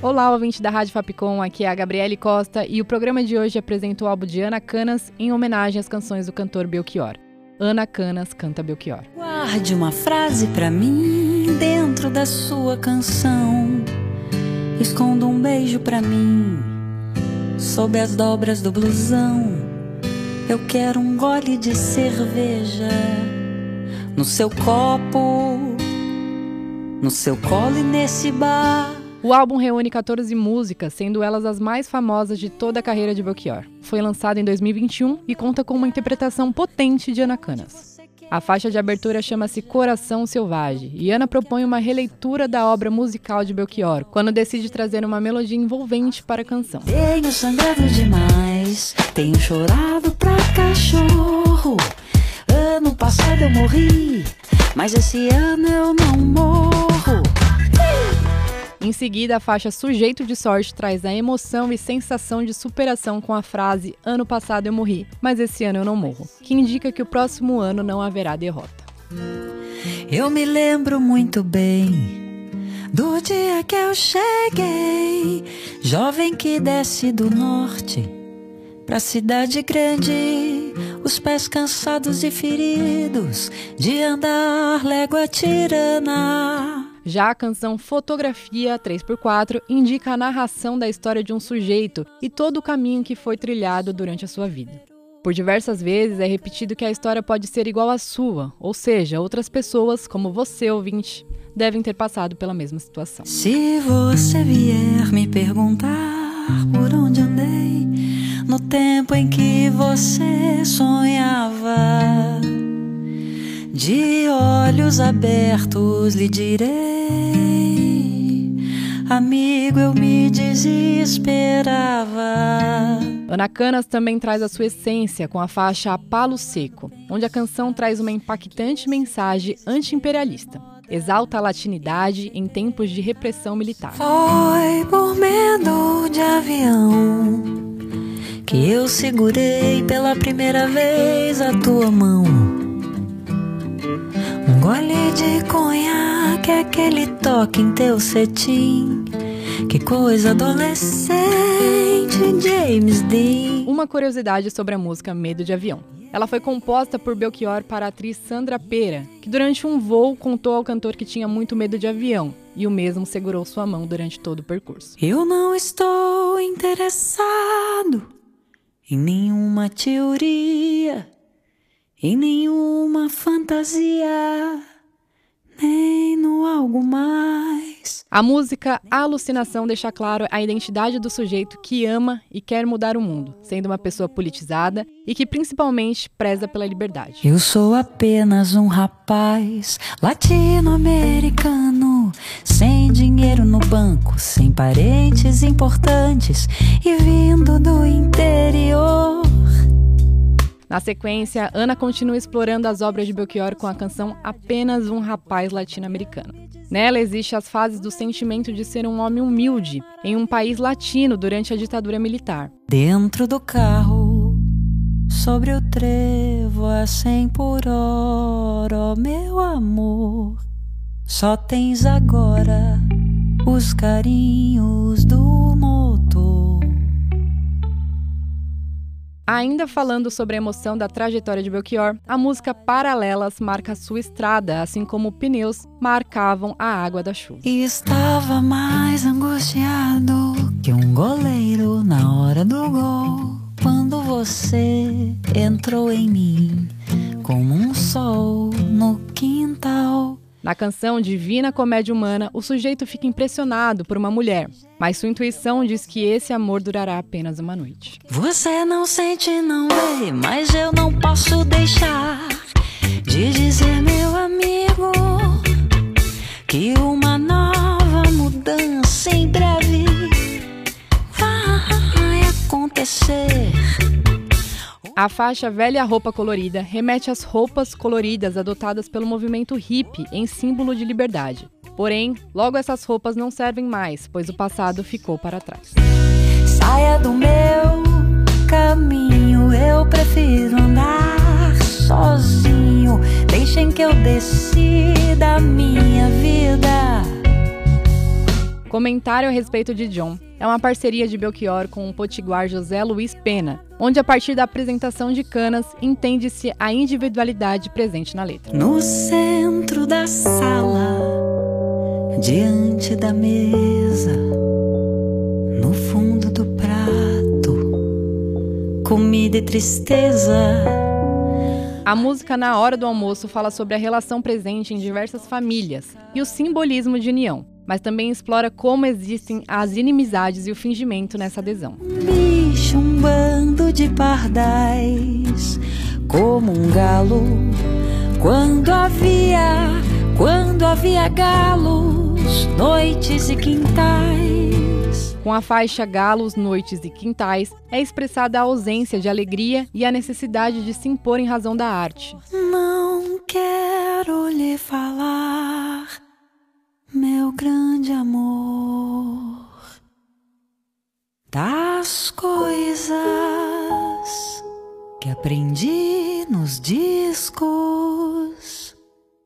Olá, ouvinte da Rádio Fapcom, aqui é a Gabriele Costa e o programa de hoje apresenta o álbum de Ana Canas em homenagem às canções do cantor Belchior. Ana Canas canta Belchior. Guarde uma frase pra mim dentro da sua canção. Esconda um beijo pra mim sob as dobras do blusão. Eu quero um gole de cerveja no seu copo, no seu colo e nesse bar. O álbum reúne 14 músicas, sendo elas as mais famosas de toda a carreira de Belchior. Foi lançado em 2021 e conta com uma interpretação potente de Ana Canas. A faixa de abertura chama-se Coração Selvagem e Ana propõe uma releitura da obra musical de Belchior, quando decide trazer uma melodia envolvente para a canção. Tenho sangrado demais, tenho chorado pra cachorro. Ano passado eu morri, mas esse ano eu não morro. Em seguida, a faixa Sujeito de Sorte traz a emoção e sensação de superação com a frase Ano passado eu morri, mas esse ano eu não morro, que indica que o próximo ano não haverá derrota. Eu me lembro muito bem do dia que eu cheguei, jovem que desce do norte pra cidade grande, os pés cansados e feridos de andar légua tirana. Já a canção Fotografia 3x4 indica a narração da história de um sujeito e todo o caminho que foi trilhado durante a sua vida. Por diversas vezes é repetido que a história pode ser igual à sua, ou seja, outras pessoas, como você, ouvinte, devem ter passado pela mesma situação. Se você vier me perguntar por onde andei no tempo em que você sonhava, de olhos abertos lhe direi, amigo, eu me desesperava. Ana Canas também traz a sua essência com a faixa A Palo Seco, onde a canção traz uma impactante mensagem anti-imperialista. Exalta a latinidade em tempos de repressão militar. Foi por medo de avião que eu segurei pela primeira vez a tua mão. Um gole de conhaque, aquele toque em teu cetim. Que coisa adolescente, James Dean. Uma curiosidade sobre a música Medo de Avião. Ela foi composta por Belchior para a atriz Sandra Pera, que durante um voo contou ao cantor que tinha muito medo de avião, e o mesmo segurou sua mão durante todo o percurso. Eu não estou interessado em nenhuma teoria, em nenhuma fantasia, nem no algo mais. A música Alucinação deixa claro a identidade do sujeito que ama e quer mudar o mundo, sendo uma pessoa politizada e que principalmente preza pela liberdade. Eu sou apenas um rapaz latino-americano, sem dinheiro no banco, sem parentes importantes e vindo do interior. Na sequência, Ana continua explorando as obras de Belchior com a canção Apenas um Rapaz Latino-Americano. Nela existe as fases do sentimento de ser um homem humilde em um país latino durante a ditadura militar. Dentro do carro, sobre o trevo a cem por hora, oh, meu amor, só tens agora os carinhos do Ainda falando sobre a emoção da trajetória de Belchior, a música Paralelas marca sua estrada, assim como pneus marcavam a água da chuva. E estava mais angustiado que um goleiro na hora do gol, quando você entrou em mim como um sol no quintal. Na canção Divina Comédia Humana, o sujeito fica impressionado por uma mulher, mas sua intuição diz que esse amor durará apenas uma noite. Você não sente, não vê, mas eu não posso deixar de dizer, meu amigo, A faixa Velha Roupa Colorida remete às roupas coloridas adotadas pelo movimento hippie em símbolo de liberdade. Porém, logo essas roupas não servem mais, pois o passado ficou para trás. Saia do meu caminho, eu prefiro andar sozinho. Deixem que eu decida a minha vida. Comentário a respeito de John é uma parceria de Belchior com o potiguar José Luiz Pena, onde a partir da apresentação de canas entende-se a individualidade presente na letra. No centro da sala, diante da mesa, no fundo do prato, comida e tristeza. A música Na Hora do Almoço fala sobre a relação presente em diversas famílias e o simbolismo de união mas também explora como existem as inimizades e o fingimento nessa adesão. Bicho, um bando de pardais, como um galo, quando havia, quando havia galos, noites e quintais. Com a faixa Galos, Noites e Quintais, é expressada a ausência de alegria e a necessidade de se impor em razão da arte. Não quero lhe falar aprendi nos discos.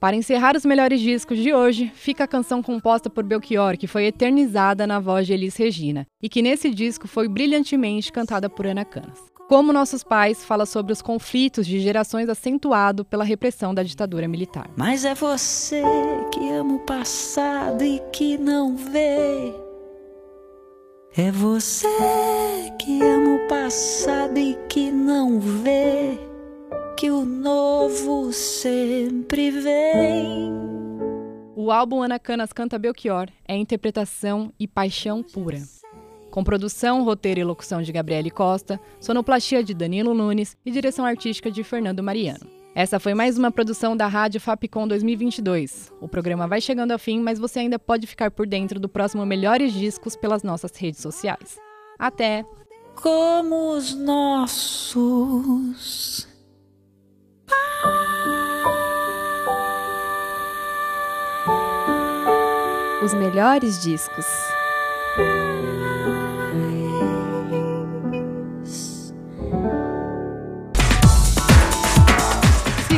Para encerrar os melhores discos de hoje, fica a canção composta por Belchior, que foi eternizada na voz de Elis Regina, e que nesse disco foi brilhantemente cantada por Ana Canas. Como Nossos Pais fala sobre os conflitos de gerações acentuado pela repressão da ditadura militar. Mas é você que ama o passado e que não vê. É você que ama o passado e que não vê que o novo sempre vem. O álbum Ana Canas Canta Belchior é interpretação e paixão pura com produção, roteiro e locução de Gabriele Costa, sonoplastia de Danilo Nunes e direção artística de Fernando Mariano. Essa foi mais uma produção da Rádio Fapcom 2022. O programa vai chegando ao fim, mas você ainda pode ficar por dentro do próximo Melhores Discos pelas nossas redes sociais. Até! Como os nossos. Os melhores discos.